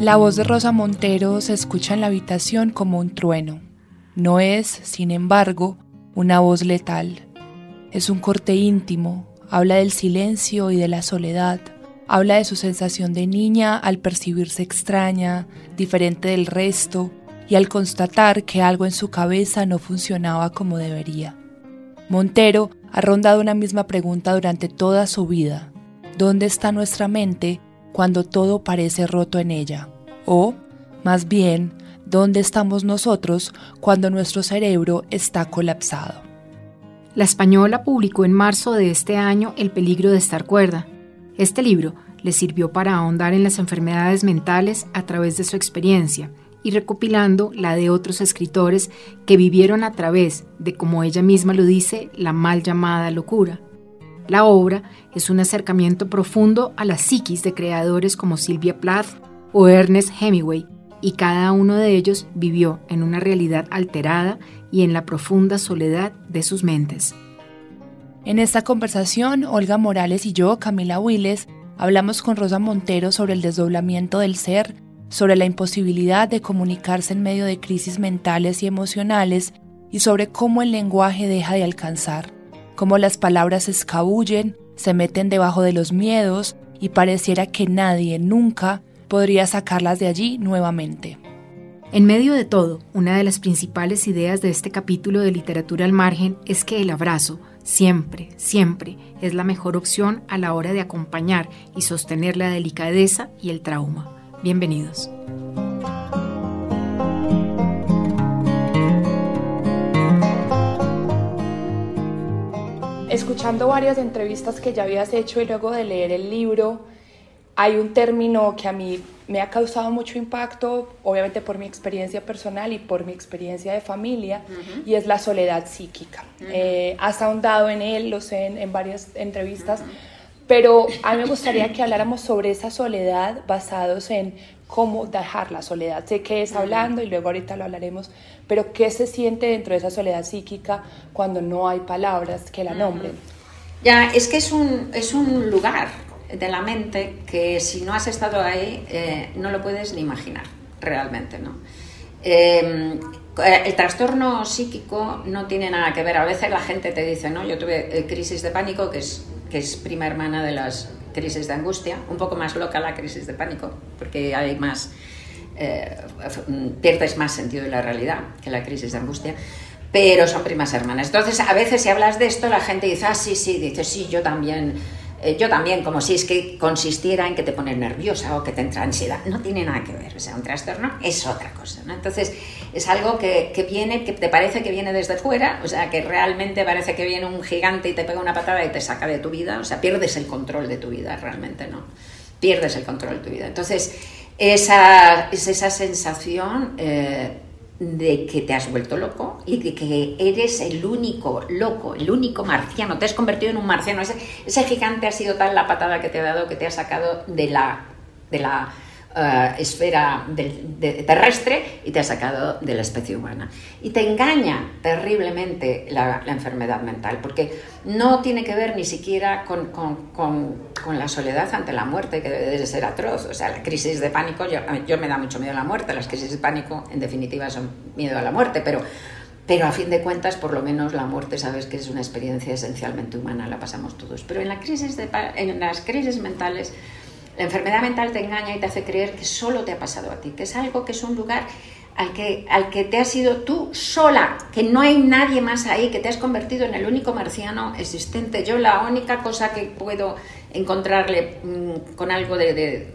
La voz de Rosa Montero se escucha en la habitación como un trueno. No es, sin embargo, una voz letal. Es un corte íntimo, habla del silencio y de la soledad, habla de su sensación de niña al percibirse extraña, diferente del resto, y al constatar que algo en su cabeza no funcionaba como debería. Montero ha rondado una misma pregunta durante toda su vida. ¿Dónde está nuestra mente cuando todo parece roto en ella? O, más bien, ¿dónde estamos nosotros cuando nuestro cerebro está colapsado? La española publicó en marzo de este año El peligro de estar cuerda. Este libro le sirvió para ahondar en las enfermedades mentales a través de su experiencia y recopilando la de otros escritores que vivieron a través de, como ella misma lo dice, la mal llamada locura. La obra es un acercamiento profundo a la psiquis de creadores como Sylvia Plath o Ernest Hemingway, y cada uno de ellos vivió en una realidad alterada y en la profunda soledad de sus mentes. En esta conversación, Olga Morales y yo, Camila Willes, hablamos con Rosa Montero sobre el desdoblamiento del ser, sobre la imposibilidad de comunicarse en medio de crisis mentales y emocionales y sobre cómo el lenguaje deja de alcanzar, cómo las palabras se escabullen, se meten debajo de los miedos y pareciera que nadie nunca podría sacarlas de allí nuevamente. En medio de todo, una de las principales ideas de este capítulo de Literatura al Margen es que el abrazo, siempre, siempre, es la mejor opción a la hora de acompañar y sostener la delicadeza y el trauma. Bienvenidos. Escuchando varias entrevistas que ya habías hecho y luego de leer el libro, hay un término que a mí me ha causado mucho impacto, obviamente por mi experiencia personal y por mi experiencia de familia, y es la soledad psíquica. Eh, has ahondado en él, lo sé en, varias entrevistas, pero a mí me gustaría que habláramos sobre esa soledad basados en cómo dejar la soledad. Sé que es hablando y luego ahorita lo hablaremos, pero qué se siente dentro de esa soledad psíquica cuando no hay palabras que la nombren. Ya, es que es un, es un lugar de la mente que si no has estado ahí eh, no lo puedes ni imaginar realmente, ¿no? Em, el trastorno psíquico no tiene nada que ver. A veces la gente te dice, no, yo tuve eh, crisis de pánico, que es que es prima hermana de las crisis de angustia, un poco más loca la crisis de pánico, porque hay más, eh, pierdes más sentido de la realidad que la crisis de angustia, pero son primas hermanas. Entonces, a veces si hablas de esto, la gente dice, ah, sí, sí, dice, sí, yo también eh, yo también, como si es que consistiera en que te pones nerviosa o que te entra ansiedad. No tiene nada que ver. O sea, un trastorno es otra cosa. ¿no? Entonces, es algo que, que, viene, que te parece que viene desde fuera, o sea, que realmente parece que viene un gigante y te pega una patada y te saca de tu vida. O sea, pierdes el control de tu vida realmente, ¿no? Pierdes el control de tu vida. Entonces, esa, es esa sensación. Eh, de que te has vuelto loco y de que eres el único loco, el único marciano, te has convertido en un marciano. Ese, ese gigante ha sido tal la patada que te ha dado que te ha sacado de la, de la eh, esfera terrestre y te ha sacado de la especie humana. Y te engaña terriblemente la, enfermedad mental, porque no tiene que ver ni siquiera con, con, con, la soledad ante la muerte, que debe de ser atroz. O sea, la crisis de pánico, yo, me da mucho miedo a la muerte, las crisis de pánico en definitiva son miedo a la muerte, pero pero a fin de cuentas, por lo menos la muerte, sabes que es una experiencia esencialmente humana, la pasamos todos. Pero en las crisis mentales la enfermedad mental te engaña y te hace creer que solo te ha pasado a ti, que es algo que es un lugar al que, al que te has ido tú sola, que no hay nadie más ahí, que te has convertido en el único marciano existente. Yo la única cosa que puedo encontrarle mm, con algo de,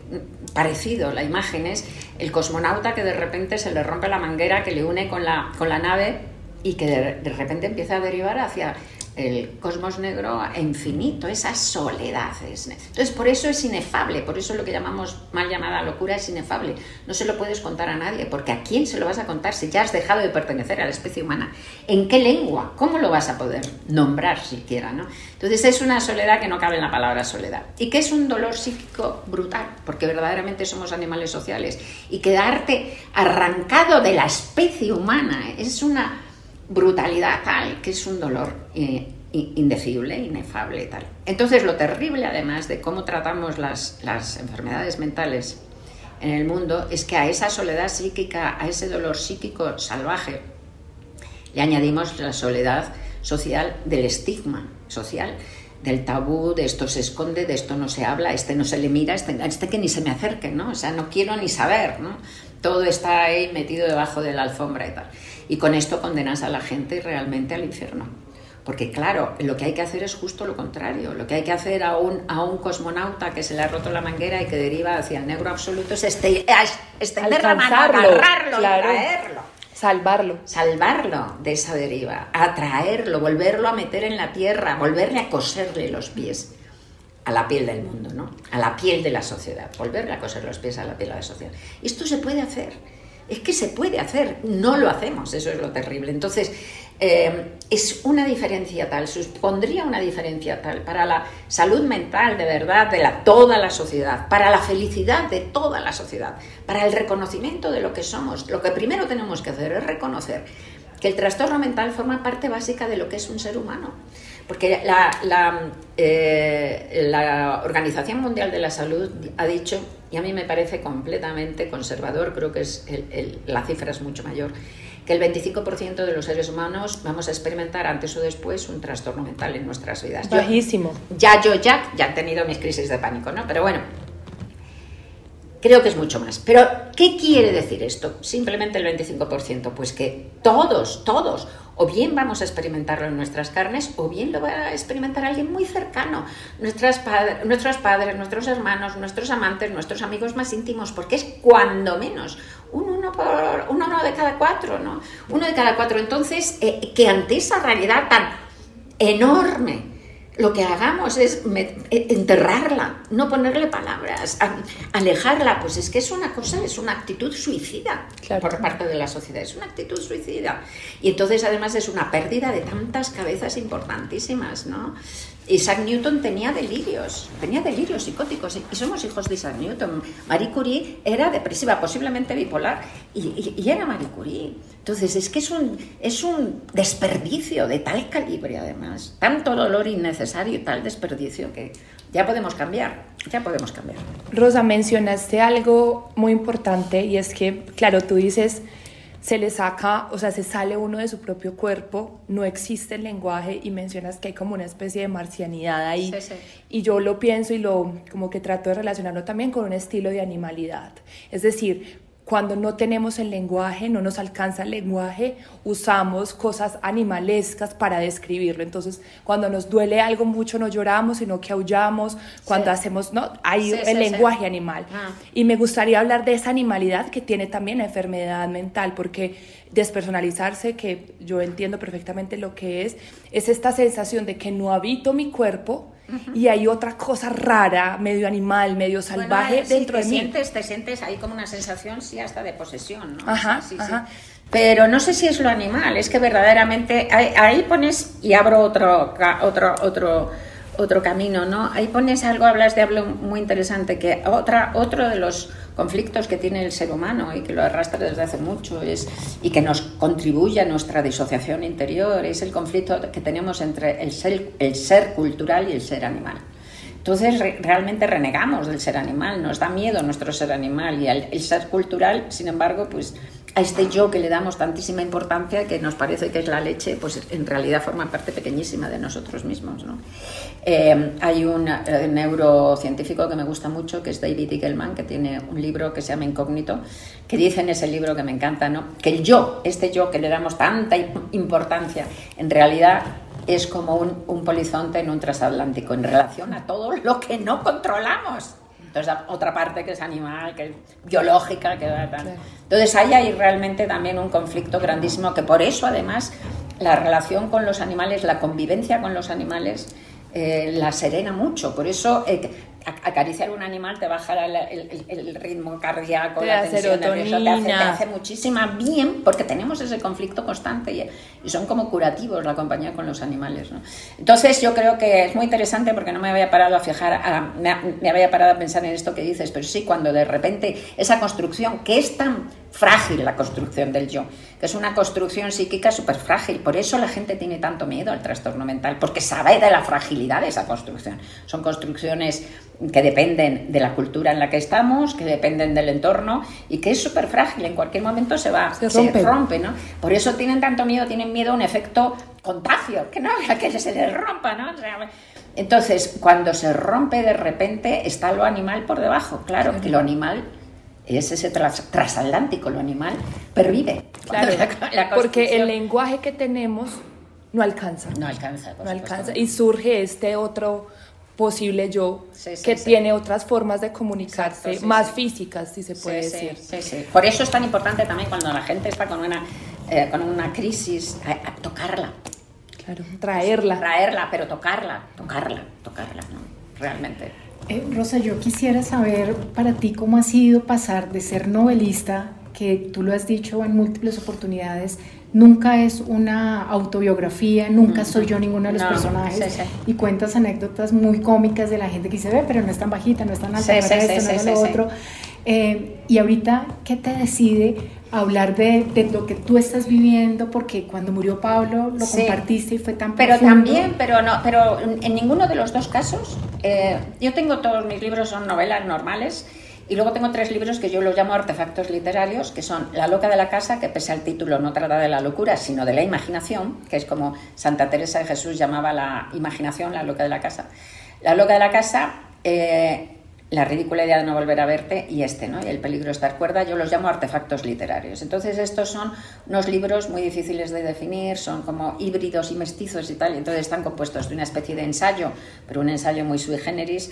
parecido, la imagen es el cosmonauta que de repente se le rompe la manguera que le une con la, con la nave y que de repente empieza a derivar hacia el cosmos negro infinito, esa soledad. Es, entonces, por eso es inefable, por eso lo que llamamos mal llamada locura es inefable. No se lo puedes contar a nadie, porque ¿a quién se lo vas a contar si ya has dejado de pertenecer a la especie humana? ¿En qué lengua? ¿Cómo lo vas a poder nombrar siquiera? ¿no? Entonces, es una soledad que no cabe en la palabra soledad. Y que es un dolor psíquico brutal, porque verdaderamente somos animales sociales. Y quedarte arrancado de la especie humana es una brutalidad tal que es un dolor eh, indecible, inefable tal. Entonces lo terrible además de cómo tratamos las, las enfermedades mentales en el mundo es que a esa soledad psíquica, a ese dolor psíquico salvaje, le añadimos la soledad social del estigma social, del tabú, de esto se esconde, de esto no se habla, este no se le mira, este, este que ni se me acerque, ¿no? O sea, no quiero ni saber, ¿no? Todo está ahí metido debajo de la alfombra y tal. Y con esto condenas a la gente realmente al infierno. Porque claro, lo que hay que hacer es justo lo contrario. Lo que hay que hacer a un, a un cosmonauta que se le ha roto la manguera y que deriva hacia el negro absoluto es este, extender la mano, agarrarlo traerlo. Salvarlo. Salvarlo de esa deriva, atraerlo, volverlo a meter en la tierra, volverle a coserle los pies a la piel del mundo, ¿no? A la piel de la sociedad, volverle a coser los pies a la piel de la sociedad. Esto se puede hacer es que se puede hacer, no lo hacemos, eso es lo terrible. Entonces, eh, es una diferencia tal, supondría una diferencia tal para la salud mental de verdad de la, toda la sociedad, para la felicidad de toda la sociedad, para el reconocimiento de lo que somos. Lo que primero tenemos que hacer es reconocer que el trastorno mental forma parte básica de lo que es un ser humano. Porque la, eh, la, Organización Mundial de la Salud ha dicho, y a mí me parece completamente conservador, creo que es la cifra es mucho mayor, que el 25% de los seres humanos vamos a experimentar antes o después un trastorno mental en nuestras vidas. Bajísimo. ya yo ya, ya he tenido mis crisis de pánico, ¿no? Pero bueno, Creo que es mucho más. Pero, ¿qué quiere decir esto? Simplemente el 25%. Pues que todos, todos, o bien vamos a experimentarlo en nuestras carnes, o bien lo va a experimentar alguien muy cercano. Nuestras nuestros padres, nuestros hermanos, nuestros amantes, nuestros amigos más íntimos, porque es cuando menos un uno, por, uno de cada cuatro, ¿no? Uno de cada cuatro. Entonces, eh, que ante esa realidad tan enorme, lo que hagamos es eh, enterrarla, no ponerle palabras, alejarla, pues es que es una cosa, es una actitud suicida por parte de la sociedad, es una actitud suicida. Y entonces además es una pérdida de tantas cabezas importantísimas, ¿no? Isaac Newton tenía delirios, tenía delirios psicóticos y somos hijos de Isaac Newton. Marie Curie era depresiva, posiblemente bipolar, y, era Marie Curie. Entonces es que es un, es un desperdicio de tal calibre además, tanto dolor innecesario y tal desperdicio que ya podemos cambiar, ya podemos cambiar. Rosa, mencionaste algo muy importante y es que, claro, tú dices se le saca, o sea, se sale uno de su propio cuerpo, no existe el lenguaje y mencionas que hay como una especie de marcianidad ahí. Y yo lo pienso y lo como que trato de relacionarlo también con un estilo de animalidad. Es decir, cuando no tenemos el lenguaje, no nos alcanza el lenguaje, usamos cosas animalescas para describirlo. Entonces, cuando nos duele algo mucho, no lloramos, sino que aullamos. Cuando hacemos, no, hay el lenguaje animal. Ah. Y me gustaría hablar de esa animalidad que tiene también la enfermedad mental, porque despersonalizarse, que yo entiendo perfectamente lo que es, es esta sensación de que no habito mi cuerpo, y hay otra cosa rara, medio animal, medio salvaje dentro de mí. Sientes, te sientes ahí como una sensación, sí, hasta de posesión, ¿no? Ajá, Pero no sé si es lo animal, es que verdaderamente ahí, pones y abro otro, otro, otro, otro camino, ¿no? Ahí pones algo, hablas de algo muy interesante, que otra, otro de los conflictos que tiene el ser humano y que lo arrastra desde hace mucho es, y que nos contribuye a nuestra disociación interior es el conflicto que tenemos entre el ser, el ser cultural y el ser animal. Entonces realmente renegamos del ser animal, nos da miedo nuestro ser animal y el, el ser cultural, sin embargo, pues a este yo que le damos tantísima importancia que nos parece que es la leche, pues en realidad forma parte pequeñísima de nosotros mismos. ¿no? Eh, hay un eh, neurocientífico que me gusta mucho, que es David Eagleman, que tiene un libro que se llama Incógnito, que dice en ese libro que me encanta, ¿no? que el yo, este yo que le damos tanta importancia, en realidad es como un, un polizonte en un transatlántico en relación a todo lo que no controlamos. Entonces, otra parte que es animal, que es biológica, que da tal. Entonces, ahí hay realmente también un conflicto grandísimo, que por eso, además, la relación con los animales, la convivencia con los animales, eh, la serena mucho. Por eso, eh, acariciar un animal te baja el, ritmo cardíaco, la tensión nerviosa, te hace, te hace muchísima bien porque tenemos ese conflicto constante y, son como curativos la compañía con los animales. ¿no? Entonces yo creo que es muy interesante porque no me había parado a fijar, a, me, me, había parado a pensar en esto que dices, pero sí, cuando de repente esa construcción que es tan frágil la construcción del yo, que es una construcción psíquica súper frágil. Por eso la gente tiene tanto miedo al trastorno mental, porque sabe de la fragilidad de esa construcción. Son construcciones que dependen de la cultura en la que estamos, que dependen del entorno y que es súper frágil, en cualquier momento se va, se rompe. ¿no? Por eso tienen tanto miedo, tienen miedo a un efecto contagio, que no, que se les rompa, ¿no? entonces, cuando se rompe de repente, está lo animal por debajo, claro, que lo animal es ese trasatlántico, lo animal pervive. Claro, porque el lenguaje que tenemos no alcanza. No alcanza, no alcanza. Y surge este otro posible yo que tiene otras formas de comunicarse, más físicas, si se puede decir. Por eso es tan importante también cuando la gente está con una, eh, con una crisis, tocarla. Claro, traerla. Traerla, pero tocarla, tocarla, tocarla, ¿no? Realmente. Eh, Rosa, yo quisiera saber para ti cómo ha sido pasar de ser novelista, que tú lo has dicho en múltiples oportunidades, nunca es una autobiografía, nunca soy yo ninguno de los personajes y cuentas anécdotas muy cómicas de la gente que se ve, pero no es tan bajita, no es tan alta, no es esto, no es lo otro. Eh, y ahorita, ¿qué te decide hablar de, de, lo que tú estás viviendo? Porque cuando murió Pablo lo compartiste y fue tan Pero también, pero no, pero en ninguno de los dos casos, eh, yo tengo todos mis libros, son novelas normales, y luego tengo tres libros que yo los llamo artefactos literarios, que son La loca de la casa, que pese al título no trata de la locura, sino de la imaginación, que es como Santa Teresa de Jesús llamaba la imaginación, la loca de la casa. La loca de la casa, eh, La ridícula idea de no volver a verte y este, ¿no? Y El peligro de estar cuerda, yo los llamo artefactos literarios. Entonces estos son unos libros muy difíciles de definir, son como híbridos y mestizos y tal, y entonces están compuestos de una especie de ensayo, pero un ensayo muy sui generis,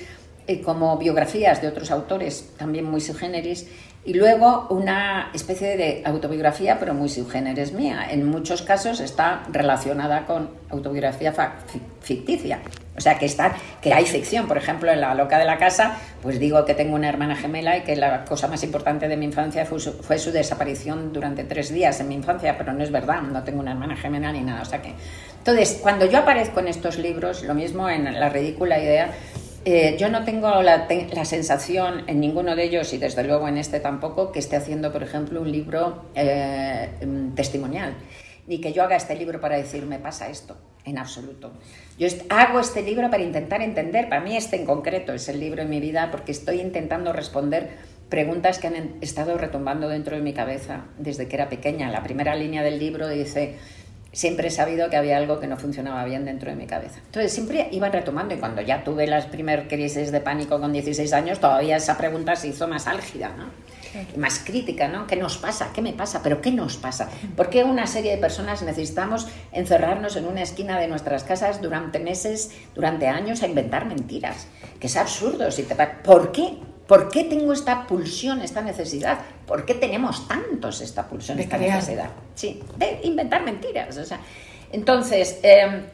como biografías de otros autores, también muy subgéneris, y luego una especie de autobiografía, pero muy subgéneres mía. En muchos casos está relacionada con autobiografía ficticia. O sea, que, está, que hay ficción. Por ejemplo, en La loca de la casa, pues digo que tengo una hermana gemela y que la cosa más importante de mi infancia fue su, fue su desaparición durante tres días en mi infancia, pero no es verdad, no tengo una hermana gemela ni nada. O sea que... Entonces, cuando yo aparezco en estos libros, lo mismo en La ridícula idea, eh, yo no tengo la, sensación en ninguno de ellos, y desde luego en este tampoco, que esté haciendo, por ejemplo, un libro eh, mm, testimonial, ni que yo haga este libro para decir me pasa esto, en absoluto. Yo hago este libro para intentar entender, para mí este en concreto es el libro de mi vida, porque estoy intentando responder preguntas que han estado retumbando dentro de mi cabeza desde que era pequeña. La primera línea del libro dice siempre he sabido que había algo que no funcionaba bien dentro de mi cabeza. Entonces siempre iban retomando y cuando ya tuve las primeras crisis de pánico con 16 años, todavía esa pregunta se hizo más álgida, ¿no? más crítica, ¿no? ¿Qué nos pasa? ¿Qué me pasa? ¿Pero qué nos pasa? ¿Por qué una serie de personas necesitamos encerrarnos en una esquina de nuestras casas durante meses, durante años a inventar mentiras? Que es absurdo. Si te... ¿Por qué? ¿Por qué tengo esta pulsión, esta necesidad? ¿Por qué tenemos tantos esta pulsión, esta necesidad? Sí, de inventar mentiras. O sea, entonces, em,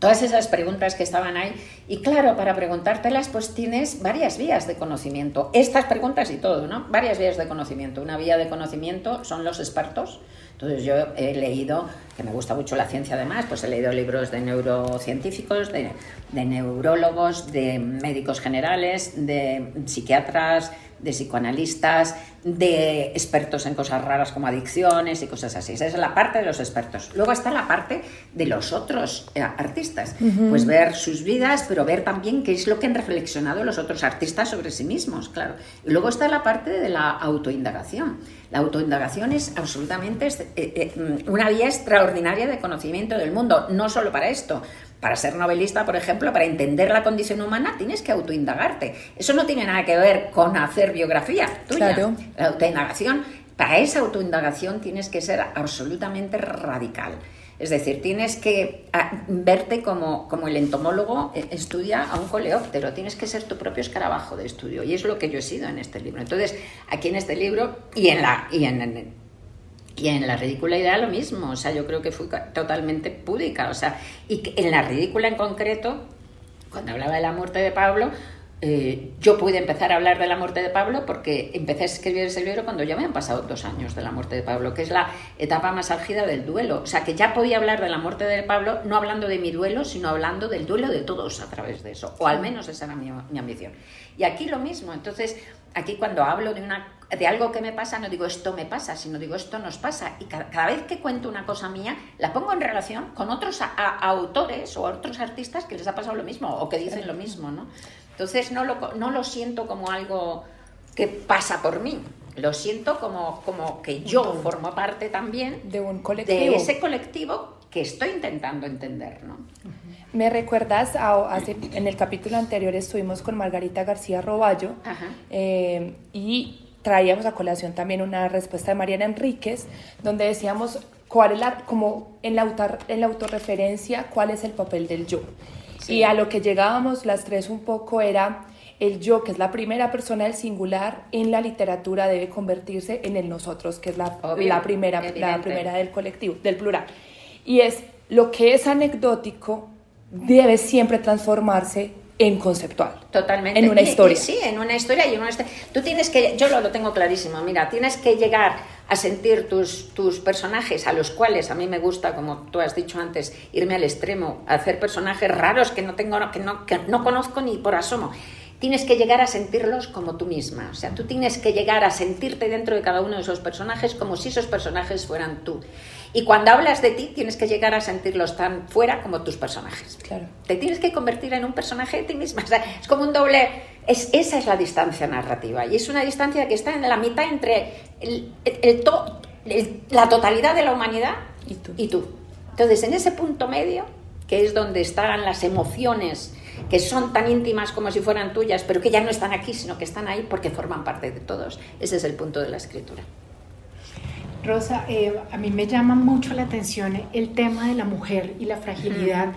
todas esas preguntas que estaban ahí, y claro, para preguntártelas, pues tienes varias vías de conocimiento. Estas preguntas y todo, ¿no? Varias vías de conocimiento. Una vía de conocimiento son los expertos. Entonces yo he leído, que me gusta mucho la ciencia además, pues he leído libros de neurocientíficos, de, de neurólogos, de médicos generales, de psiquiatras, de psicoanalistas, de expertos en cosas raras como adicciones y cosas así. Esa es la parte de los expertos. Luego está la parte de los otros eh, artistas. Pues ver sus vidas, pero ver también qué es lo que han reflexionado los otros artistas sobre sí mismos, claro. Y luego está la parte de la autoindagación. La autoindagación es absolutamente eh, eh, una vía extraordinaria de conocimiento del mundo, no solo para esto, para ser novelista, por ejemplo, para entender la condición humana, tienes que autoindagarte. Eso no tiene nada que ver con hacer biografía tuya. La autoindagación, para esa autoindagación tienes que ser absolutamente radical. Es decir, tienes que ah, verte como, como el entomólogo eh, estudia a un coleóptero, tienes que ser tu propio escarabajo de estudio. Y es lo que yo he sido en este libro. Entonces, aquí en este libro y en la, y en y en la ridícula idea lo mismo, o sea, yo creo que fui totalmente púdica, o sea, y en la ridícula en concreto, cuando hablaba de la muerte de Pablo, eh, yo pude empezar a hablar de la muerte de Pablo porque empecé a escribir ese libro cuando ya me han pasado dos años de la muerte de Pablo, que es la etapa más álgida del duelo. O sea, que ya podía hablar de la muerte de Pablo no hablando de mi duelo, sino hablando del duelo de todos a través de eso. O al menos esa era mi, mi ambición. Y aquí lo mismo. Entonces, aquí cuando hablo de una de algo que me pasa, no digo esto me pasa, sino digo esto nos pasa. Y cada, vez que cuento una cosa mía, la pongo en relación con otros autores o otros artistas que les ha pasado lo mismo o que dicen lo mismo, ¿no? Entonces no lo, no lo siento como algo que pasa por mí, lo siento como, como que yo formo parte también de un colectivo. De ese colectivo que estoy intentando entender, ¿no? Me recuerdas, a, en el capítulo anterior estuvimos con Margarita García Roballo eh, y traíamos a colación también una respuesta de Mariana Enríquez, donde decíamos cuál es la, como en la, autor, en la autorreferencia, cuál es el papel del yo. Y a lo que llegábamos las tres un poco era el yo, que es la primera persona del singular, en la literatura debe convertirse en el nosotros, que es la, la primera, la primera del colectivo, del plural. Y es lo que es anecdótico debe siempre transformarse en conceptual. Totalmente. En una historia. sí, en una historia y en una Tú tienes que, yo lo, lo, tengo clarísimo, mira, tienes que llegar a sentir tus, tus personajes, a los cuales a mí me gusta, como tú has dicho antes, irme al extremo, hacer personajes raros que no tengo, que no, que no conozco ni por asomo tienes que llegar a sentirlos como tú misma. O sea, tú tienes que llegar a sentirte dentro de cada uno de esos personajes como si esos personajes fueran tú. Y cuando hablas de ti, tienes que llegar a sentirlos tan fuera como tus personajes. Claro. Te tienes que convertir en un personaje de ti misma. O sea, es como un doble. Es, esa es la distancia narrativa. Y es una distancia que está en la mitad entre el, la totalidad de la humanidad y tú. y tú. Entonces, en ese punto medio, que es donde están las emociones que son tan íntimas como si fueran tuyas, pero que ya no están aquí, sino que están ahí porque forman parte de todos. Ese es el punto de la escritura. Rosa, eh, a mí me llama mucho la atención el tema de la mujer y la fragilidad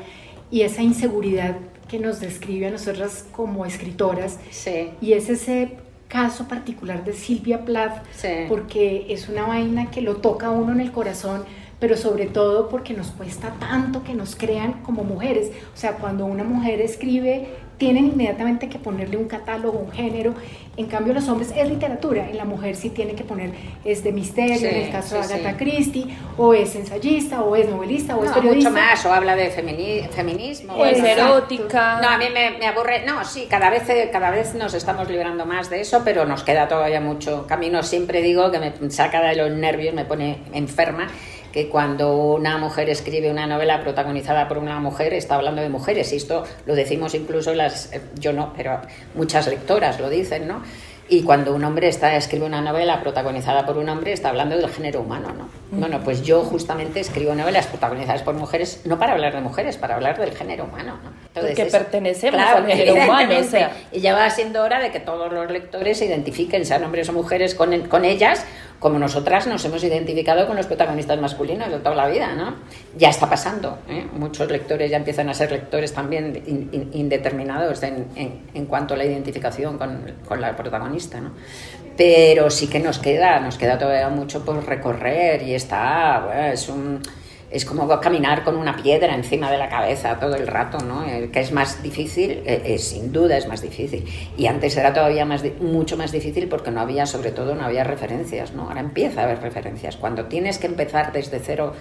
y esa inseguridad que nos describe a nosotras como escritoras. Sí. Y es ese caso particular de Silvia Plath, porque es una vaina que lo toca a uno en el corazón pero sobre todo porque nos cuesta tanto que nos crean como mujeres. O sea, cuando una mujer escribe, tienen inmediatamente que ponerle un catálogo, un género. En cambio, los hombres es literatura, en la mujer sí tiene que poner es de misterio, en el caso de Agatha Christie, o es ensayista, o es novelista, o es periodista. mucho más, o habla de feminismo. O es erótica. No, a mí me, me, aburre. No, sí, cada vez, cada vez nos estamos librando más de eso, pero nos queda todavía mucho camino. Siempre digo que me saca de los nervios, me pone enferma que cuando una mujer escribe una novela protagonizada por una mujer está hablando de mujeres. Y esto lo decimos incluso las eh, yo no pero muchas lectoras lo dicen no y cuando un hombre está escribe una novela protagonizada por un hombre está hablando del género humano no bueno pues yo justamente escribo novelas protagonizadas por mujeres no para hablar de mujeres para hablar del género humano ¿no? Entonces, porque pertenecemos al género humano o sea. y ya va siendo hora de que todos los lectores se identifiquen sean hombres o mujeres con, con ellas como nosotras nos hemos identificado con los protagonistas masculinos de toda la vida, ¿no? Ya está pasando, ¿eh? muchos lectores ya empiezan a ser lectores también indeterminados en, en, cuanto a la identificación con, con, la protagonista, ¿no? Pero sí que nos queda, nos queda todavía mucho por recorrer y está, bueno, es un es como caminar con una piedra encima de la cabeza todo el rato, ¿no? Eh, que es más difícil, eh, sin duda es más difícil. Y antes era todavía más, mucho más difícil porque no había, sobre todo, no había referencias, ¿no? Ahora empieza a haber referencias. Cuando tienes que empezar desde cero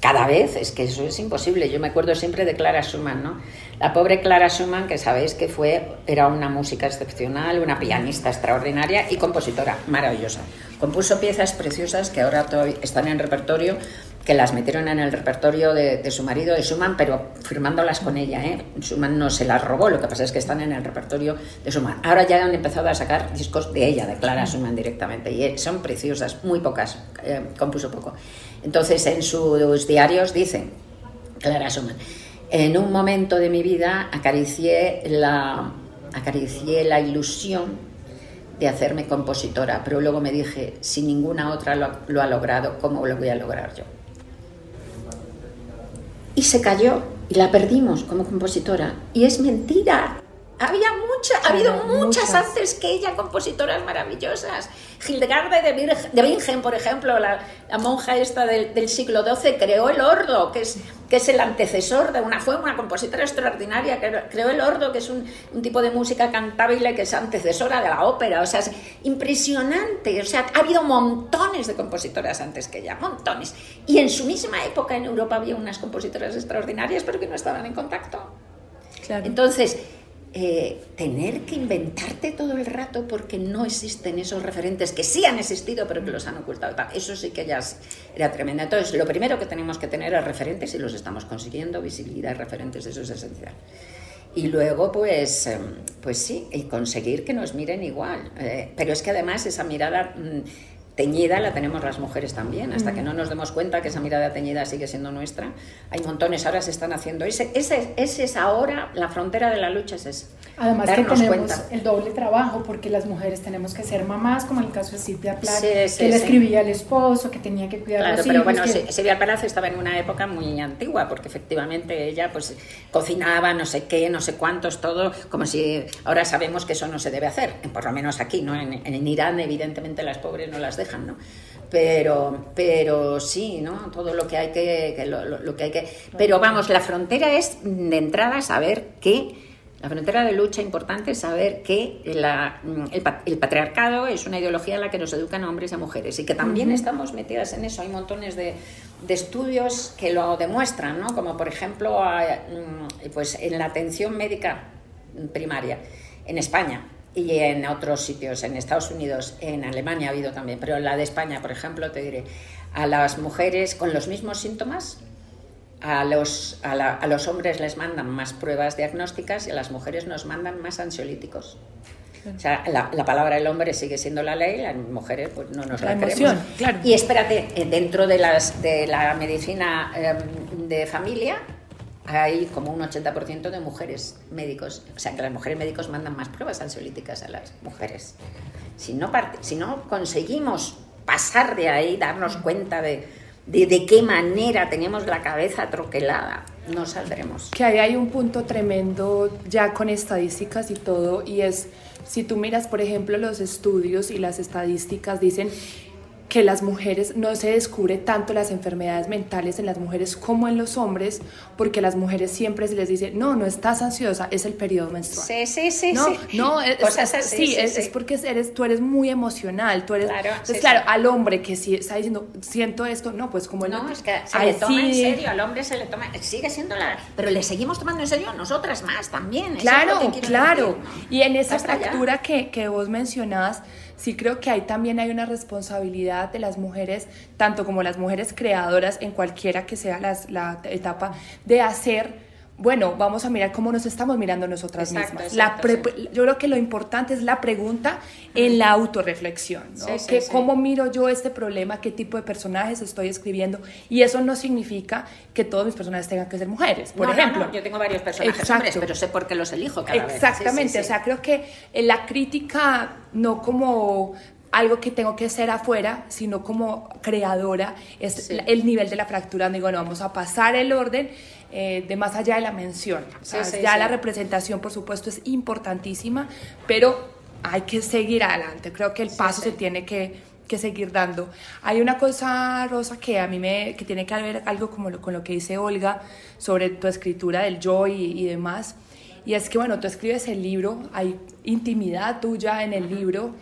cada vez, es que eso es imposible. Yo me acuerdo siempre de Clara Schumann, ¿no? La pobre Clara Schumann, que sabéis que fue, era una música excepcional, una pianista extraordinaria y compositora maravillosa. Compuso piezas preciosas que ahora están en repertorio que las metieron en el repertorio de, su marido, de Schumann, pero firmándolas con ella. ¿eh? Schumann no se las robó, lo que pasa es que están en el repertorio de Schumann. Ahora ya han empezado a sacar discos de ella, de Clara Schumann directamente, y son preciosas, muy pocas, eh, compuso poco. Entonces en sus diarios dice, Clara Schumann, en un momento de mi vida acaricié la, acaricié la ilusión de hacerme compositora, pero luego me dije, si ninguna otra lo ha logrado, ¿cómo lo voy a lograr yo? Y se cayó y la perdimos como compositora. Y es mentira. Había muchas, ha habido muchas, antes que ella, compositoras maravillosas. Hildegarda de, de Bingen, por ejemplo, la, monja esta del, siglo XII, creó el ordo, que es, que es el antecesor de una, fue una compositora extraordinaria, que creó el ordo, que es un, un, tipo de música cantable que es antecesora de la ópera. O sea, es impresionante. O sea, ha habido montones de compositoras antes que ella, montones. Y en su misma época en Europa había unas compositoras extraordinarias, pero que no estaban en contacto. Claro. Entonces, eh, tener que inventarte todo el rato porque no existen esos referentes que sí han existido pero que los han ocultado. Eso sí que ya era tremendo. Entonces, lo primero que tenemos que tener es referentes y los estamos consiguiendo, visibilidad referentes, eso es esencial. Y luego, pues, em, pues sí, y conseguir que nos miren igual. Eh, pero es que además esa mirada mm, teñida la tenemos las mujeres también, hasta que no nos demos cuenta que esa mirada teñida sigue siendo nuestra. Hay montones, ahora se están haciendo. Ese, ese, ese es ahora, la frontera de la lucha es esa. Además que tenemos el doble trabajo, porque las mujeres tenemos que ser mamás, como en el caso de Silvia Plath, que le escribía al esposo, que tenía que cuidar a los pero hijos. bueno, Silvia Plath estaba en una época muy antigua, porque efectivamente ella pues cocinaba no sé qué, no sé cuántos, todo, como si ahora sabemos que eso no se debe hacer, por lo menos aquí, ¿no? En, en Irán evidentemente las pobres no las dejan ¿no? Pero, pero sí, ¿no? Todo lo que hay que, lo, que hay que. Pero vamos, la frontera es de entrada saber que la frontera de lucha importante es saber que la, el, patriarcado es una ideología en la que nos educan a hombres y a mujeres y que también estamos metidas en eso. Hay montones de, de, estudios que lo demuestran, ¿no? como por ejemplo mm, pues en la atención médica primaria en España y en otros sitios, en Estados Unidos, en Alemania ha habido también, pero en la de España, por ejemplo, te diré, a las mujeres con los mismos síntomas, a los, a, los hombres les mandan más pruebas diagnósticas y a las mujeres nos mandan más ansiolíticos. O sea, la, palabra del hombre sigue siendo la ley, las mujeres pues no nos la, la Claro. Y espérate, eh, dentro de, las, de la medicina em, de familia hay como un 80% de mujeres médicos. O sea, que las mujeres médicos mandan más pruebas ansiolíticas a las mujeres. Si no, si no conseguimos pasar de ahí, darnos cuenta de, de, qué manera tenemos la cabeza troquelada, no saldremos. Que ahí hay un punto tremendo ya con estadísticas y todo, y es, si tú miras, por ejemplo, los estudios y las estadísticas dicen que las mujeres no se descubre tanto las enfermedades mentales en las mujeres como en los hombres, porque a las mujeres siempre se les dice, no, no estás ansiosa, es el periodo menstrual. Sí, sí, sí. No, sí. no, es, sí, es, porque eres, tú eres muy emocional, tú eres... Claro, entonces, claro, al hombre que sí está diciendo, siento esto, no, pues como... No, es que se le toma en serio, al hombre se le toma, sigue siendo la... Pero le seguimos tomando en serio nosotras más también. Claro, claro. Y en esa fractura que, que vos mencionabas, sí creo que ahí también hay una responsabilidad de las mujeres, tanto como las mujeres creadoras en cualquiera que sea la etapa, de hacer bueno, vamos a mirar cómo nos estamos mirando nosotras mismas. la Yo creo que lo importante es la pregunta en la autorreflexión, ¿no? que, ¿Cómo miro yo este problema? ¿Qué tipo de personajes estoy escribiendo? Y eso no significa que todos mis personajes tengan que ser mujeres, por ejemplo. yo tengo varios personajes hombres, pero sé por qué los elijo cada Exactamente, o sea, creo que la crítica no como algo que tengo que ser afuera, sino como creadora, es el nivel de la fractura. Digo, no, vamos a pasar el orden eh, de más allá de la mención. ya la representación, por supuesto, es importantísima, pero hay que seguir adelante. Creo que el paso se tiene que, que, seguir dando. Hay una cosa, Rosa, que a mí me que tiene que ver algo como con lo que dice Olga sobre tu escritura del yo y, y demás. Y es que, bueno, tú escribes el libro, hay intimidad tuya en el libro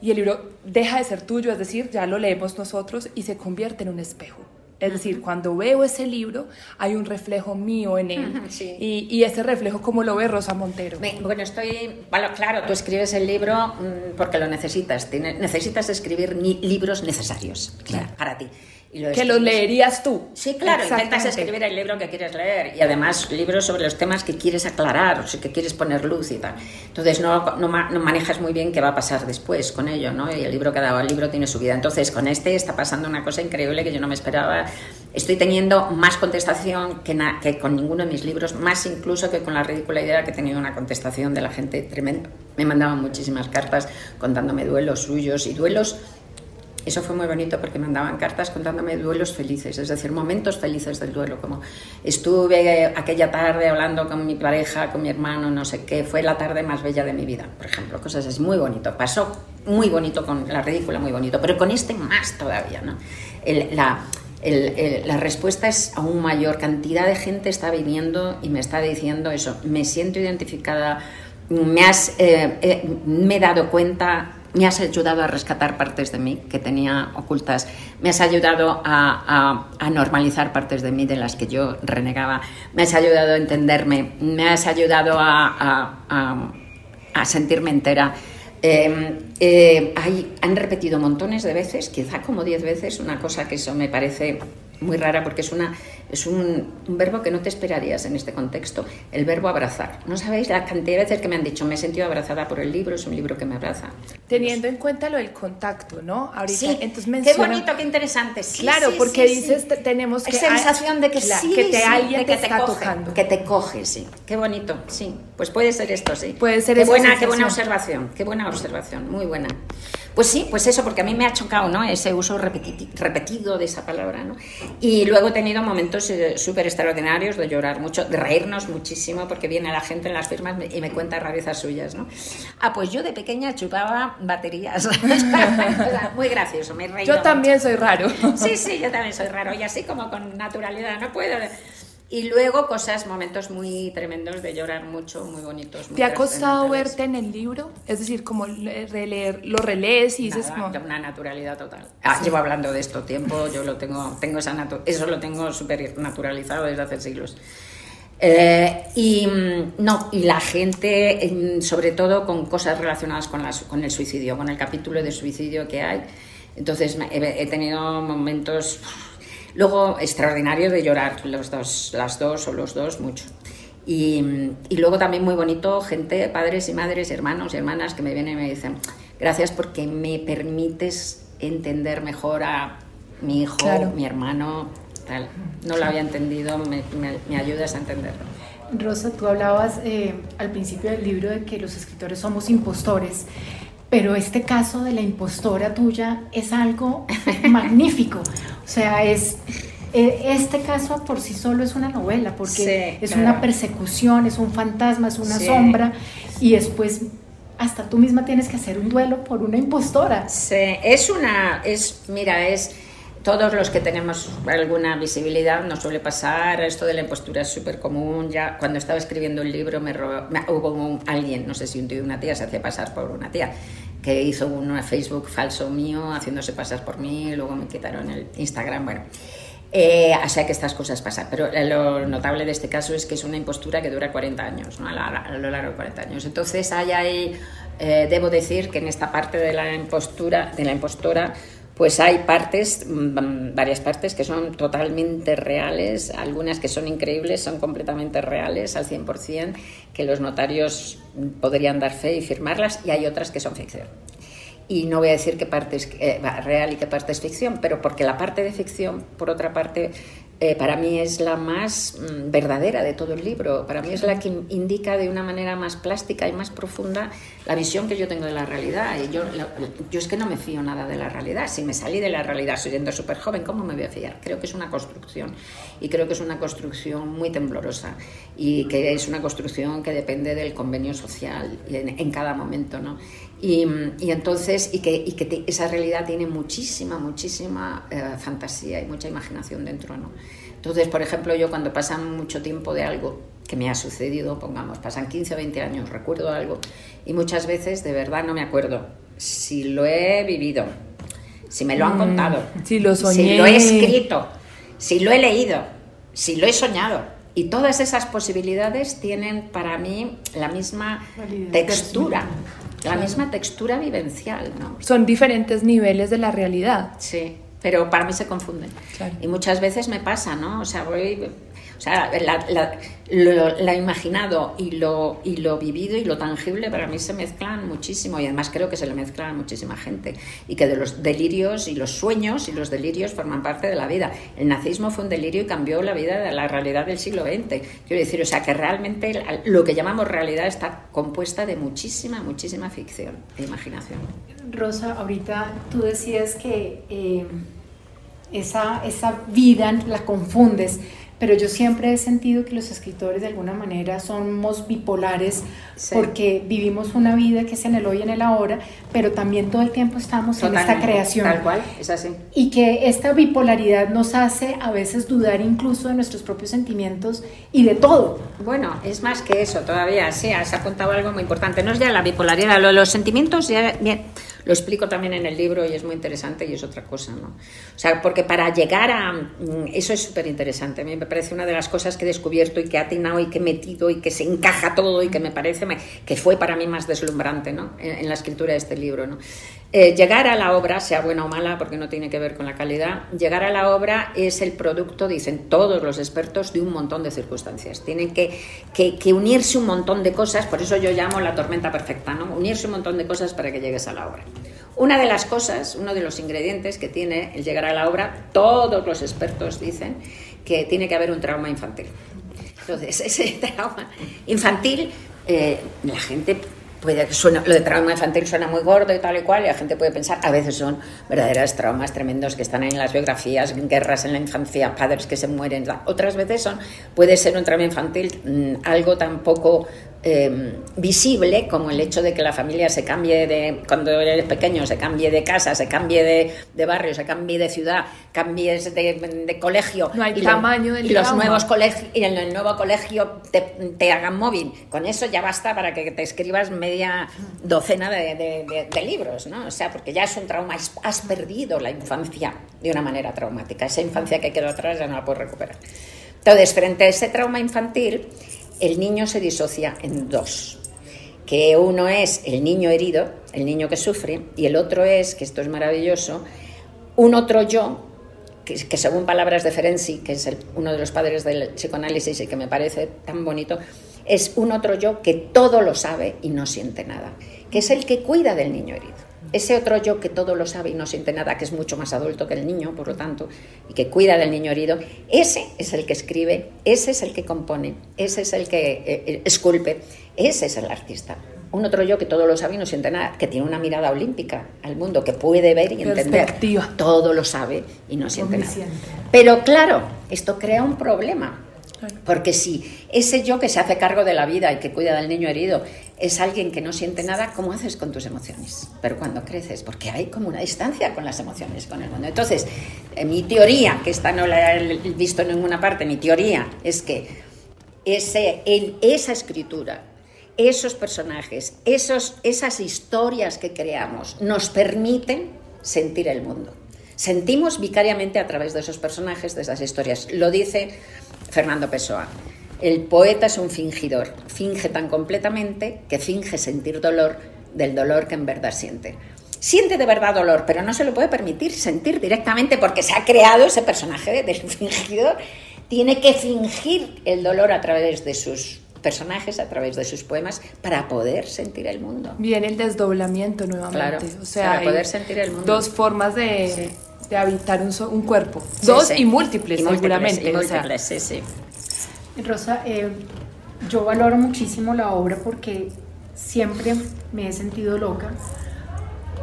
y el libro deja de ser tuyo, es decir, ya lo leemos nosotros y se convierte en un espejo. Es decir, cuando veo ese libro, hay un reflejo mío en él. y, y, ese reflejo, ¿cómo lo ve Rosa Montero? Bueno, estoy. Bueno, claro, tú escribes el libro mm, porque lo necesitas. necesitas escribir libros necesarios para ti que los leerías tú. Sí, claro, intentas escribir el libro que quieres leer y además libros sobre los temas que quieres aclarar, o sea, que quieres poner luz y tal. Entonces no, no, manejas muy bien qué va a pasar después con ello, ¿no? Y el libro que ha dado el libro tiene su vida. Entonces con este está pasando una cosa increíble que yo no me esperaba. Estoy teniendo más contestación que, que con ninguno de mis libros, más incluso que con la ridícula idea que he tenido una contestación de la gente tremenda. Me mandaban muchísimas cartas contándome duelos suyos y duelos eso fue muy bonito porque mandaban cartas contándome duelos felices, es decir, momentos felices del duelo, como estuve aquella tarde hablando con mi pareja, con mi hermano, no sé qué, fue la tarde más bella de mi vida, por ejemplo, cosas así, muy bonito, pasó muy bonito con la ridícula, muy bonito, pero con este más todavía, ¿no? la, la respuesta es aún mayor, cantidad de gente está viniendo y me está diciendo eso, me siento identificada, me, has, eh, eh, me he dado cuenta me has ayudado a rescatar partes de mí que tenía ocultas, me has ayudado a, normalizar partes de mí de las que yo renegaba, me has ayudado a entenderme, me has ayudado a, sentirme entera. Em, eh, han repetido montones de veces, quizá como diez veces, una cosa que eso me parece muy rara porque es una es un, verbo que no te esperarías en este contexto, el verbo abrazar. No sabéis la cantidad de veces que me han dicho, me he sentido abrazada por el libro, es un libro que me abraza. Teniendo en cuenta lo del contacto, ¿no? Ahorita, sí, entonces menciona... qué bonito, qué interesante. claro, porque dices, tenemos que... sensación de que sí, que te, alguien te, está tocando. Que te coge, sí. Qué bonito, sí. Pues puede ser esto, sí. Puede ser qué buena, qué buena observación, qué buena observación, muy buena. Pues sí, pues eso, porque a mí me ha chocado, ¿no? Ese uso repetido de esa palabra, ¿no? Y luego he tenido momentos eh, súper extraordinarios de llorar mucho, de reírnos muchísimo, porque viene la gente en las firmas y me cuenta rarezas suyas, ¿no? Ah, pues yo de pequeña chupaba baterías. Muy gracioso, me he Yo también soy raro. Sí, sí, yo también soy raro. Y así como con naturalidad, no puedo y luego cosas, momentos muy tremendos de llorar mucho, muy bonitos. ¿Te ha costado verte en el libro? Es decir, como releer, lo relees y dices como... Una naturalidad total. Ah, llevo hablando de esto tiempo, yo lo tengo, tengo esa eso lo tengo súper naturalizado desde hace siglos. Eh, y mm, no, y la gente, sobre todo con cosas relacionadas con, las, con el suicidio, con el capítulo de suicidio que hay. Entonces he tenido momentos Luego, extraordinario de llorar, los dos, las dos o los dos, mucho. Y, luego también muy bonito, gente, padres y madres, hermanos y hermanas que me vienen y me dicen, gracias porque me permites entender mejor a mi hijo, mi hermano, tal. No lo había entendido, me, me, ayudas a entenderlo. Rosa, tú hablabas eh, al principio del libro de que los escritores somos impostores. Pero este caso de la impostora tuya es algo magnífico. O sea, es e, este caso por sí solo es una novela, porque es una persecución, es un fantasma, es una sombra, y después hasta tú misma tienes que hacer un duelo por una impostora. Sí, es una, es, mira, es todos los que tenemos alguna visibilidad nos suele pasar, esto de la impostura es súper común, ya cuando estaba escribiendo el libro me, hubo alguien, no sé si un tío o una tía, se hacía pasar por una tía, que hizo un Facebook falso mío haciéndose pasar por mí, luego me quitaron el Instagram, bueno. Eh, o sea que estas cosas pasan, pero lo notable de este caso es que es una impostura que dura 40 años, ¿no? a, lo largo de 40 años. Entonces hay ahí, eh, debo decir que en esta parte de la impostura, de la impostora, pues hay partes, mm, varias partes que son totalmente reales, algunas que son increíbles, son completamente reales al 100%, que los notarios podrían dar fe y firmarlas, y hay otras que son ficción. Y no voy a decir qué parte es eh, real y qué parte es ficción, pero porque la parte de ficción, por otra parte, eh, para mí es la más mm, verdadera de todo el libro. Para mí es la que indica de una manera más plástica y más profunda la visión que yo tengo de la realidad. Yo, es que no me fío nada de la realidad. Si me salí de la realidad siendo súper joven, ¿cómo me voy a fiar? Creo que es una construcción. Y creo que es una construcción muy temblorosa. Y que es una construcción que depende del convenio social en, cada momento. ¿no? Y, y, entonces, y que, y que esa realidad tiene muchísima, muchísima eh, fantasía y mucha imaginación dentro. ¿no? Entonces, por ejemplo, yo cuando pasan mucho tiempo de algo que me ha sucedido, pongamos, pasan 15 o 20 años, recuerdo algo, y muchas veces de verdad no me acuerdo si lo he vivido, si me lo han mm, contado, si lo si lo he escrito, si lo he leído, si lo he soñado. Y todas esas posibilidades tienen para mí la misma textura, la misma textura vivencial. ¿no? Son diferentes niveles de la realidad. Sí pero para mí se confunden. Y muchas veces me pasa, ¿no? O sea, voy, o sea, la, lo, imaginado y lo, y lo vivido y lo tangible para mí se mezclan muchísimo y además creo que se le mezclan a muchísima gente y que de los delirios y los sueños y los delirios forman parte de la vida. El nazismo fue un delirio y cambió la vida de la realidad del siglo XX. Quiero decir, o sea, que realmente lo que llamamos realidad está compuesta de muchísima, muchísima ficción e imaginación. Rosa, ahorita tú decías que... Eh, esa, esa vida la confundes, pero yo siempre he sentido que los escritores de alguna manera somos bipolares porque vivimos una vida que es en el hoy y en el ahora, pero también todo el tiempo estamos en esta creación. Tal cual, es así. Y que esta bipolaridad nos hace a veces dudar incluso de nuestros propios sentimientos y de todo. Bueno, es más que eso todavía, sí, has apuntado algo muy importante. No es ya la bipolaridad, los sentimientos ya... Bien, lo explico también en el libro y es muy interesante y es otra cosa, ¿no? O sea, porque para llegar a... Mm, eso es súper interesante. A mí me parece una de las cosas que he descubierto y que ha atinado y que he metido y que se encaja todo y que me parece que fue para mí más deslumbrante, ¿no? En, la escritura de este libro, ¿no? Eh, llegar a la obra, sea buena o mala, porque no tiene que ver con la calidad, llegar a la obra es el producto, dicen todos los expertos, de un montón de circunstancias. Tienen que, unirse un montón de cosas, por eso yo llamo la tormenta perfecta, ¿no? Unirse un montón de cosas para que llegues a la obra. Una de las cosas, uno de los ingredientes que tiene el llegar a la obra, todos los expertos dicen que tiene que haber un trauma infantil. Entonces, ese trauma infantil, eh, la gente lo de trauma infantil suena muy gordo y tal y cual, y la gente puede pensar, a veces son verdaderos traumas tremendos que están en las biografías, guerras en la infancia, padres que se mueren, otras veces son, puede ser un trauma infantil mm, algo tan poco Em, visible como el hecho de que la familia se cambie de, cuando eres pequeño, se cambie de casa, se cambie de, barrio, se cambie de ciudad, cambies de, colegio. No hay tamaño del y los nuevos colegios Y en el nuevo colegio te, hagan móvil. Con eso ya basta para que te escribas media docena de, libros, ¿no? O sea, porque ya es un trauma, has perdido la infancia de una manera traumática. Esa infancia que quedó atrás ya no la puedes recuperar. Entonces, frente a ese trauma infantil, el niño se disocia en dos, que uno es el niño herido, el niño que sufre, y el otro es, que esto es maravilloso, un otro yo, que, según palabras de Ferenczi, que es uno de los padres del psicoanálisis y que me parece tan bonito, es un otro yo que todo lo sabe y no siente nada, que es el que cuida del niño herido. Ese otro yo que todo lo sabe y no siente nada, que es mucho más adulto que el niño, por lo tanto, y que cuida del niño herido, ese es el que escribe, ese es el que compone, ese es el que eh, eh, esculpe, ese es el artista. Un otro yo que todo lo sabe y no siente nada, que tiene una mirada olímpica al mundo, que puede ver y entender. Todo lo sabe y no siente nada. Pero claro, esto crea un problema, porque si ese yo que se hace cargo de la vida y que cuida del niño herido es alguien que no siente nada, ¿cómo haces con tus emociones? Pero cuando creces, porque hay como una distancia con las emociones, con el mundo. Entonces, eh, mi teoría, que esta no la he visto en ninguna parte, mi teoría es que ese, esa escritura, esos personajes, esos, esas historias que creamos, nos permiten sentir el mundo. Sentimos vicariamente a través de esos personajes, de esas historias. Lo dice Fernando Pessoa. El poeta es un fingidor, finge tan completamente que finge sentir dolor del dolor que en verdad siente. Siente de verdad dolor, pero no se lo puede permitir sentir directamente porque se ha creado ese personaje del fingidor. Tiene que fingir el dolor a través de sus personajes, a través de sus poemas, para poder sentir el mundo. Viene el desdoblamiento nuevamente. o sea, para poder sentir el mundo. Dos formas de, habitar un, cuerpo. dos y múltiples, seguramente. múltiples, sí, sí. Rosa, eh, yo valoro muchísimo la obra porque siempre me he sentido loca,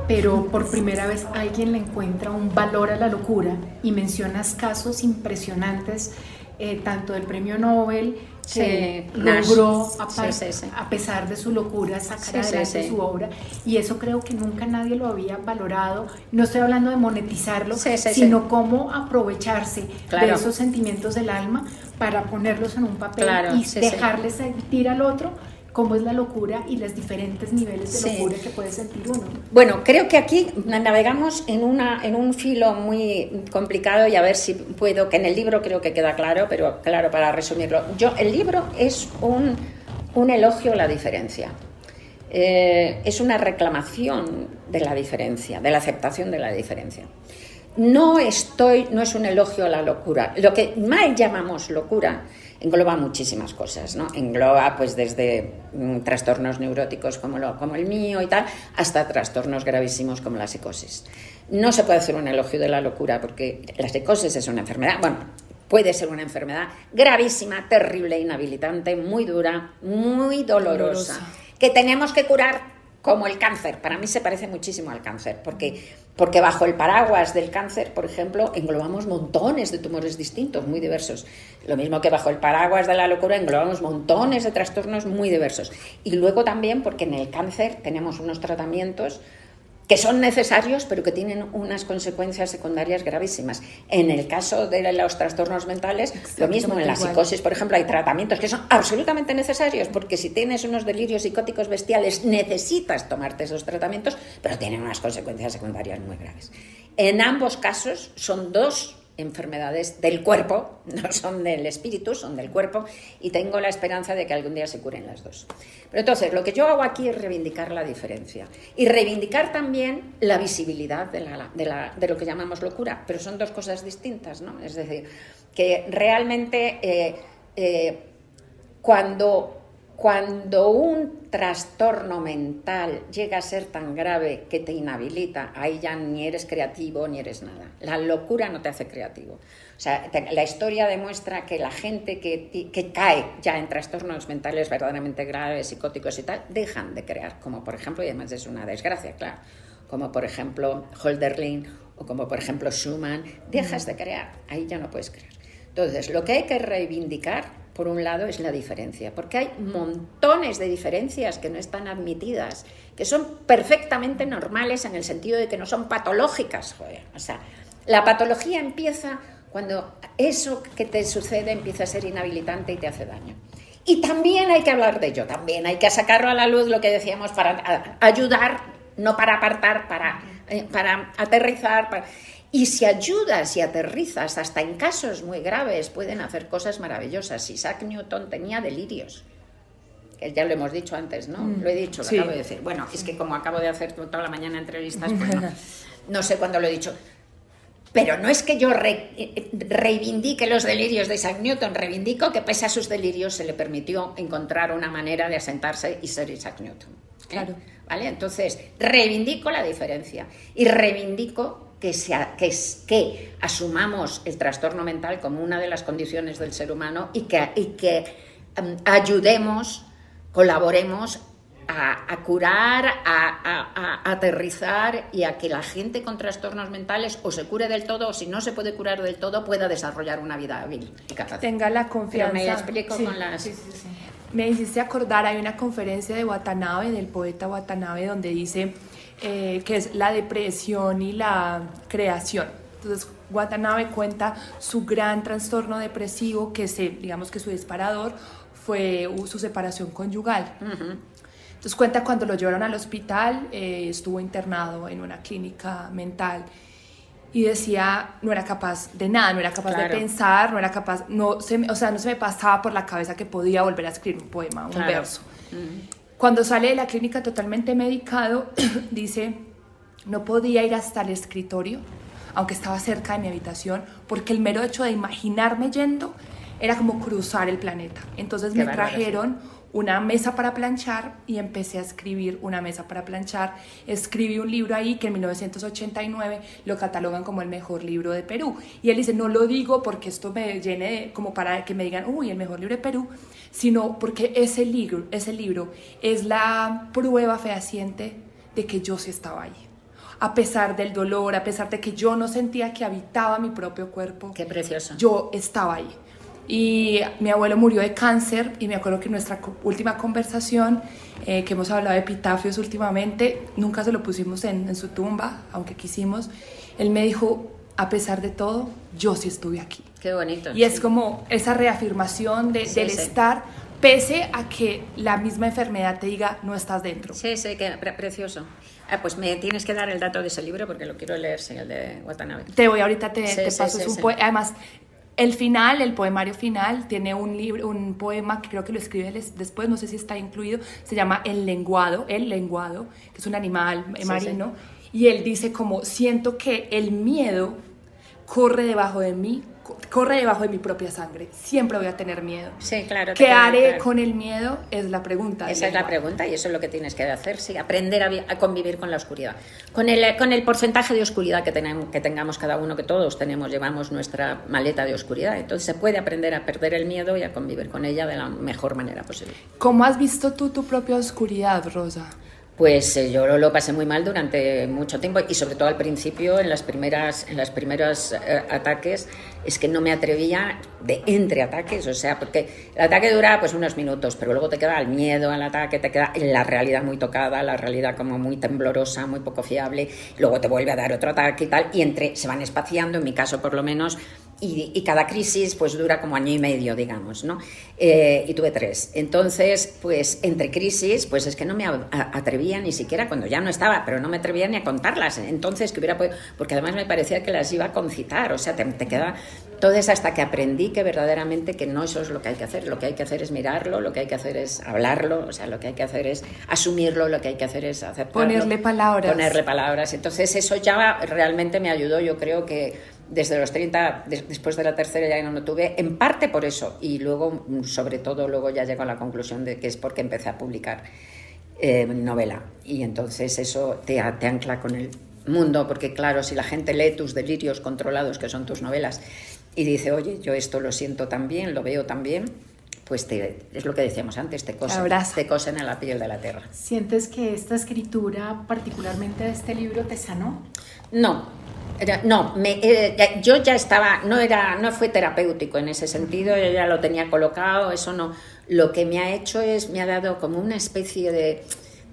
pero por primera vez alguien le encuentra un valor a la locura y mencionas casos impresionantes, eh, tanto del premio Nobel, que logró, a, pesar de su locura, sacar adelante su obra. Y eso creo que nunca nadie lo había valorado. No estoy hablando de monetizarlo, sino cómo aprovecharse de esos sentimientos del alma para ponerlos en un papel y dejarles sentir al otro cómo es la locura y los diferentes niveles de locura que puede sentir uno. Bueno, creo que aquí navegamos en, una, en un filo muy complicado y a ver si puedo, que en el libro creo que queda claro, pero claro, para resumirlo, yo, el libro es un, un elogio a la diferencia. Eh, es una reclamación de la diferencia, de la aceptación de la diferencia no estoy, no es un elogio a la locura. Lo que mal llamamos locura engloba muchísimas cosas, ¿no? Engloba pues desde mm, trastornos neuróticos como, lo, como el mío y tal, hasta trastornos gravísimos como la psicosis. No se puede hacer un elogio de la locura porque la psicosis es una enfermedad, bueno, puede ser una enfermedad gravísima, terrible, inhabilitante, muy dura, muy dolorosa. que tenemos que curar como el cáncer. Para mí se parece muchísimo al cáncer, porque, porque bajo el paraguas del cáncer, por ejemplo, englobamos montones de tumores distintos, muy diversos. Lo mismo que bajo el paraguas de la locura englobamos montones de trastornos muy diversos. Y luego también porque en el cáncer tenemos unos tratamientos que son necesarios, pero que tienen unas consecuencias secundarias gravísimas. En el caso de los trastornos mentales, lo mismo. En la psicosis, por ejemplo, hay tratamientos que son absolutamente necesarios, porque si tienes unos delirios psicóticos bestiales, necesitas tomarte esos tratamientos, pero tienen unas consecuencias secundarias muy graves. En ambos casos son dos enfermedades del cuerpo, no son del espíritu, son del cuerpo, y tengo la esperanza de que algún día se curen las dos. Pero entonces, lo que yo hago aquí es reivindicar la diferencia y reivindicar también la visibilidad de, de, lo que llamamos locura, pero son dos cosas distintas, ¿no? Es decir, que realmente eh, eh, cuando cuando un trastorno mental llega a ser tan grave que te inhabilita, ahí ya ni eres creativo ni eres nada. La locura no te hace creativo. O sea, la historia demuestra que la gente que, que, cae ya en trastornos mentales verdaderamente graves, psicóticos y tal, dejan de crear, como por ejemplo, y además es una desgracia, claro, como por ejemplo Holderlin o como por ejemplo Schumann, dejas de crear, ahí ya no puedes crear. Entonces, lo que hay que reivindicar por un lado, es la diferencia, porque hay montones de diferencias que no están admitidas, que son perfectamente normales en el sentido de que no son patológicas. O sea, la patología empieza cuando eso que te sucede empieza a ser inhabilitante y te hace daño. Y también hay que hablar de ello, también hay que sacarlo a la luz, lo que decíamos, para ayudar, no para apartar, para, eh, para aterrizar. Para... Y si ayudas y aterrizas, hasta en casos muy graves, pueden hacer cosas maravillosas. Isaac Newton tenía delirios. Que ya lo hemos dicho antes, ¿no? Mm. Lo he dicho, lo acabo de decir. Bueno, es que como acabo de hacer toda la mañana entrevistas, pues no, no sé cuándo lo he dicho. Pero no es que yo reivindique los delirios de Isaac Newton, reivindico que pese a sus delirios se le permitió encontrar una manera de asentarse y ser Isaac Newton. ¿eh? Claro. ¿Vale? Entonces, reivindico la diferencia y reivindico que, sea, que, que asumamos el trastorno mental como una de las condiciones del ser humano y que, y que em, ayudemos, colaboremos a, curar, a, aterrizar y a que la gente con trastornos mentales o se cure del todo o si no se puede curar del todo pueda desarrollar una vida hábil y capaz. Tenga la confianza. me explico con las... me hiciste acordar, hay una conferencia de Watanabe, del poeta Watanabe, donde dice eh, que es la depresión y la creación. Entonces, Watanabe cuenta su gran trastorno depresivo, que se, digamos que su disparador fue su separación conyugal. Entonces cuenta cuando lo llevaron al hospital, eh, estuvo internado en una clínica mental y decía, no era capaz de nada, no era capaz de pensar, no era capaz, no se, o sea, no se me pasaba por la cabeza que podía volver a escribir un poema, un verso. Cuando sale de la clínica totalmente medicado, dice, no podía ir hasta el escritorio, aunque estaba cerca de mi habitación, porque el mero hecho de imaginarme yendo era como cruzar el planeta. Entonces me trajeron una mesa para planchar y empecé a escribir una mesa para planchar. Escribí un libro ahí que en 1989 lo catalogan como el mejor libro de Perú. Y él dice, no lo digo porque esto me llene como para que me digan, uy, el mejor libro de Perú, sino porque ese libro, ese libro es la prueba fehaciente de que yo sí estaba ahí a pesar del dolor, a pesar de que yo no sentía que habitaba mi propio cuerpo. Qué precioso. Yo estaba ahí. Y mi abuelo murió de cáncer y me acuerdo que en nuestra última conversación, eh, que hemos hablado de epitafios últimamente, nunca se lo pusimos en, su tumba, aunque quisimos. Él me dijo, a pesar de todo, yo sí estuve aquí. Qué bonito. Y es como esa reafirmación de, del estar, pese a que la misma enfermedad te diga, no estás dentro. Sí, sí, qué precioso. Ah, pues me tienes que dar el dato de ese libro porque lo quiero leer, el de Watanabe. Te voy, ahorita te, te paso su Además, el final, el poemario final, tiene un libro, un poema que creo que lo escribe después, no sé si está incluido, se llama El lenguado, el lenguado, que es un animal marino, y él dice como, siento que el miedo corre debajo de mí corre debajo de mi propia sangre. Siempre voy a tener miedo. Sí, claro. ¿Qué haré con el miedo? Es la pregunta. Esa es la pregunta y eso es lo que tienes que hacer, sí, aprender a, convivir con la oscuridad. Con el, con el porcentaje de oscuridad que, tenemos, que tengamos cada uno, que todos tenemos, llevamos nuestra maleta de oscuridad. Entonces se puede aprender a perder el miedo y a convivir con ella de la mejor manera posible. ¿Cómo has visto tú tu propia oscuridad, Rosa? Pues eh, yo lo pasé muy mal durante mucho tiempo y sobre todo al principio, en las primeras, en las primeros eh, ataques, es que no me atrevía de entre ataques, o sea, porque el ataque dura pues unos minutos, pero luego te queda el miedo al ataque, te queda la realidad muy tocada, la realidad como muy temblorosa, muy poco fiable, luego te vuelve a dar otro ataque y tal, y entre se van espaciando, en mi caso por lo menos, y, cada crisis pues dura como año y medio, digamos, ¿no? Eh, y tuve tres. Entonces, pues entre crisis, pues es que no me atrevía ni siquiera cuando ya no estaba, pero no me atrevía ni a contarlas. Entonces, que hubiera podido, porque además me parecía que las iba a concitar, o sea, te, te queda entonces, hasta que aprendí que verdaderamente que no eso es lo que hay que hacer, lo que hay que hacer es mirarlo, lo que hay que hacer es hablarlo, o sea, lo que hay que hacer es asumirlo, lo que hay que hacer es aceptarlo. Ponerle palabras. Ponerle palabras. Entonces, eso ya realmente me ayudó, yo creo que desde los 30, después de la tercera ya no lo tuve, en parte por eso, y luego, sobre todo, luego ya llego a la conclusión de que es porque empecé a publicar eh, novela, y entonces eso te, te ancla con el mundo, porque claro, si la gente lee tus delirios controlados, que son tus novelas, y dice, oye, yo esto lo siento también, lo veo también, pues te, es lo que decíamos antes, te cosen, te cosen en la piel de la tierra. ¿Sientes que esta escritura, particularmente de este libro, te sanó? No, no, me, eh, yo ya estaba, no era, no fue terapéutico en ese sentido, yo ya lo tenía colocado, eso no. Lo que me ha hecho es, me ha dado como una especie de,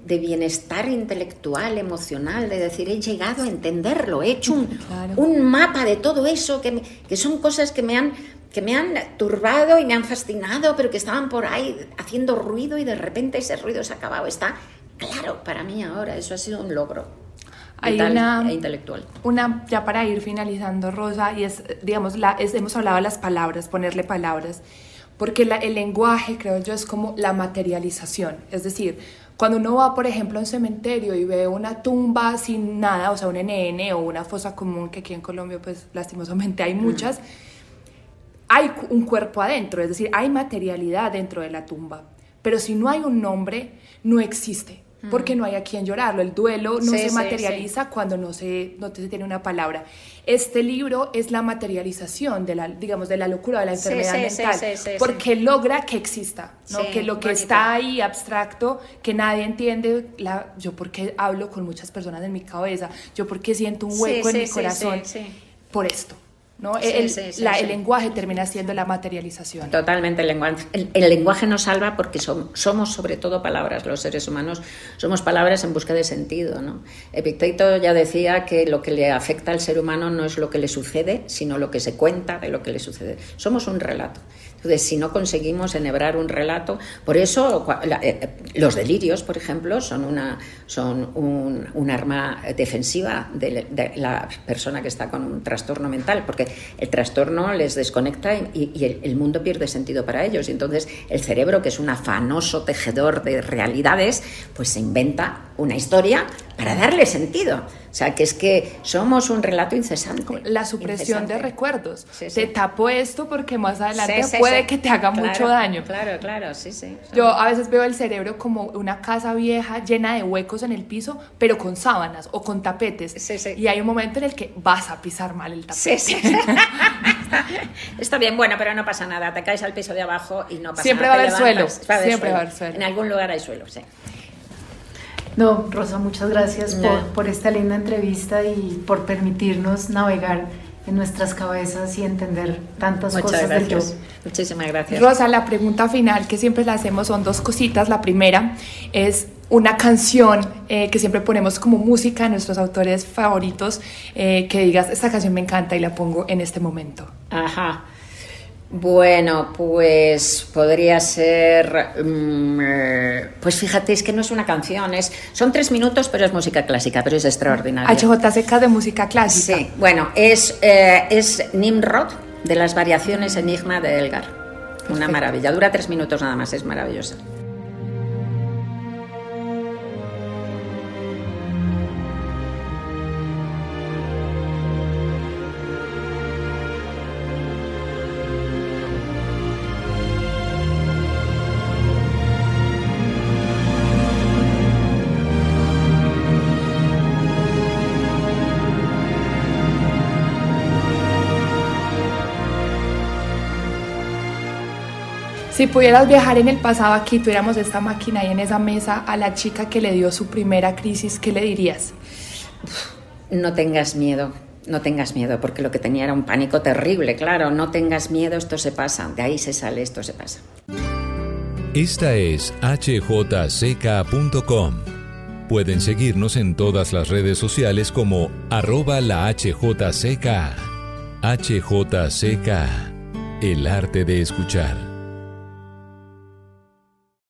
de bienestar intelectual, emocional, de decir, he llegado a entenderlo, he hecho un, un mapa de todo eso, que, que, son cosas que me, han, que me han turbado y me han fascinado, pero que estaban por ahí haciendo ruido y de repente ese ruido se ha acabado. Está claro para mí ahora, eso ha sido un logro. Hay una, e intelectual. Una, ya para ir finalizando, Rosa, y es, digamos, la, hemos hablado de las palabras, ponerle palabras, porque el lenguaje, creo yo, es como la materialización, es decir, cuando uno va, por ejemplo, a un cementerio y ve una tumba sin nada, o sea, un NN o una fosa común, que aquí en Colombia, pues lastimosamente hay muchas, hay un cuerpo adentro, es decir, hay materialidad dentro de la tumba. Pero si no hay un nombre, no existe porque no hay a quien llorarlo. El duelo no se materializa cuando no se, no se tiene una palabra. Este libro es la materialización de la, digamos, de la locura, de la enfermedad mental, porque logra que exista, ¿no? que lo que está ahí abstracto, que nadie entiende, la, yo porque hablo con muchas personas en mi cabeza, yo porque siento un hueco en mi corazón, por esto. ¿No? el, el, lenguaje termina siendo la materialización. Totalmente, el lenguaje, el, lenguaje nos salva porque somos sobre todo palabras, los seres humanos somos palabras en busca de sentido. ¿no? Epicteto ya decía que lo que le afecta al ser humano no es lo que le sucede, sino lo que se cuenta de lo que le sucede. Somos un relato. Entonces, si no conseguimos enhebrar un relato, por eso eh, los delirios, por ejemplo, son, una, son un, arma defensiva de, la persona que está con un trastorno mental, porque el trastorno les desconecta y, el, mundo pierde sentido para ellos. Y entonces el cerebro, que es un afanoso tejedor de realidades, pues se inventa una historia para darle sentido. O sea, que es que somos un relato incesante. La supresión de recuerdos. Te tapo esto porque más adelante puede que te haga mucho daño. Claro, claro, sí, sí. Yo a veces veo el cerebro como una casa vieja llena de huecos en el piso, pero con sábanas o con tapetes. Y hay un momento en el que vas a pisar mal el tapete. Sí, sí. Está bien, bueno, pero no pasa nada. Te caes al piso de abajo y no pasa Siempre nada. Va a haber suelo. Siempre va a haber suelo. En algún lugar hay suelo, sí. No, Rosa, muchas gracias por, esta linda entrevista y por permitirnos navegar en nuestras cabezas y entender tantas cosas del yo. Muchísimas gracias. Rosa, la pregunta final que siempre le hacemos son dos cositas. La primera es una canción eh, que siempre ponemos como música a nuestros autores favoritos, eh, que digas, esta canción me encanta y la pongo en este momento. Ajá. Bueno, pues podría ser, mm, eh, pues fíjate, es que no es una canción, es, son tres minutos, pero es música clásica, pero es extraordinaria. HJCK de música clásica. Sí, bueno, es, eh, es Nimrod de las variaciones Enigma de Elgar. Una maravilla, dura tres minutos nada más, es maravillosa. Si pudieras viajar en el pasado aquí, tuviéramos esta máquina y en esa mesa a la chica que le dio su primera crisis, ¿qué le dirías? No tengas miedo. no tengas miedo, porque lo que tenía era un pánico terrible, claro, no tengas miedo, esto se pasa, de ahí se sale, esto se pasa. Esta es hjck.com. Pueden seguirnos en todas las redes sociales como arroba la HJCK. HJCK, el arte de escuchar.